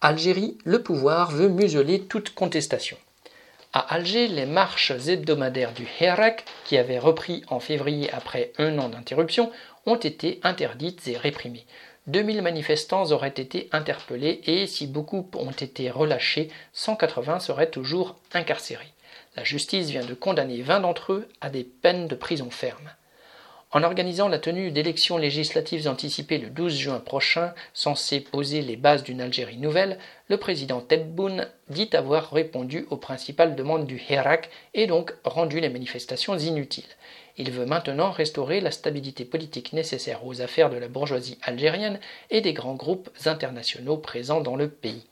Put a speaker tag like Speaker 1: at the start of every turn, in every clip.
Speaker 1: Algérie, le pouvoir veut museler toute contestation. À Alger, les marches hebdomadaires du Hirak, qui avaient repris en février après un an d'interruption, ont été interdites et réprimées. 2000 manifestants auraient été interpellés et, si beaucoup ont été relâchés, 180 seraient toujours incarcérés. La justice vient de condamner 20 d'entre eux à des peines de prison ferme. En organisant la tenue d'élections législatives anticipées le 12 juin prochain, censées poser les bases d'une Algérie nouvelle, le président Tebboune dit avoir répondu aux principales demandes du Hirak et donc rendu les manifestations inutiles. Il veut maintenant restaurer la stabilité politique nécessaire aux affaires de la bourgeoisie algérienne et des grands groupes internationaux présents dans le pays.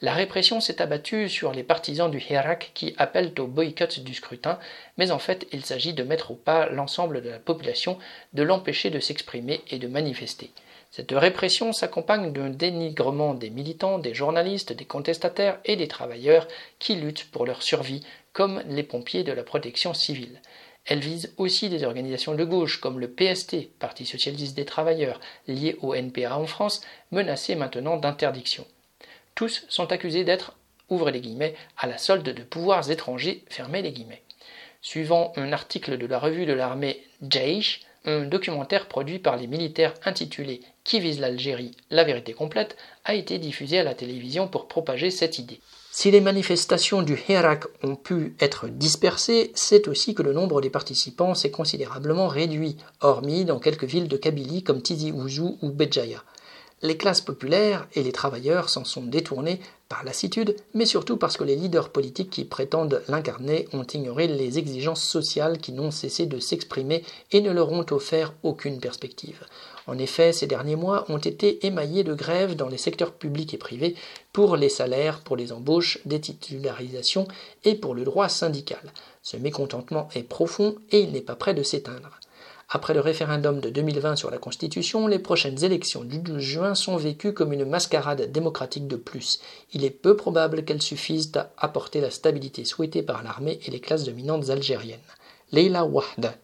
Speaker 1: La répression s'est abattue sur les partisans du Hirak qui appellent au boycott du scrutin, mais en fait il s'agit de mettre au pas l'ensemble de la population, de l'empêcher de s'exprimer et de manifester. Cette répression s'accompagne d'un dénigrement des militants, des journalistes, des contestataires et des travailleurs qui luttent pour leur survie, comme les pompiers de la protection civile. Elle vise aussi des organisations de gauche comme le PST, Parti socialiste des travailleurs, lié au NPA en France, menacé maintenant d'interdiction. Tous sont accusés d'être, ouvrez les guillemets, à la solde de pouvoirs étrangers, fermez les guillemets. Suivant un article de la revue de l'armée Jaish, un documentaire produit par les militaires intitulé Qui vise l'Algérie La vérité complète a été diffusé à la télévision pour propager cette idée. Si les manifestations du Hirak ont pu être dispersées, c'est aussi que le nombre des participants s'est considérablement réduit, hormis dans quelques villes de Kabylie comme Tizi Ouzou ou Béjaïa. Les classes populaires et les travailleurs s'en sont détournés par lassitude, mais surtout parce que les leaders politiques qui prétendent l'incarner ont ignoré les exigences sociales qui n'ont cessé de s'exprimer et ne leur ont offert aucune perspective. En effet, ces derniers mois ont été émaillés de grèves dans les secteurs publics et privés pour les salaires, pour les embauches, des titularisations et pour le droit syndical. Ce mécontentement est profond et il n'est pas prêt de s'éteindre. Après le référendum de 2020 sur la Constitution, les prochaines élections du 12 juin sont vécues comme une mascarade démocratique de plus. Il est peu probable qu'elles suffisent à apporter la stabilité souhaitée par l'armée et les classes dominantes algériennes. Leila Wahda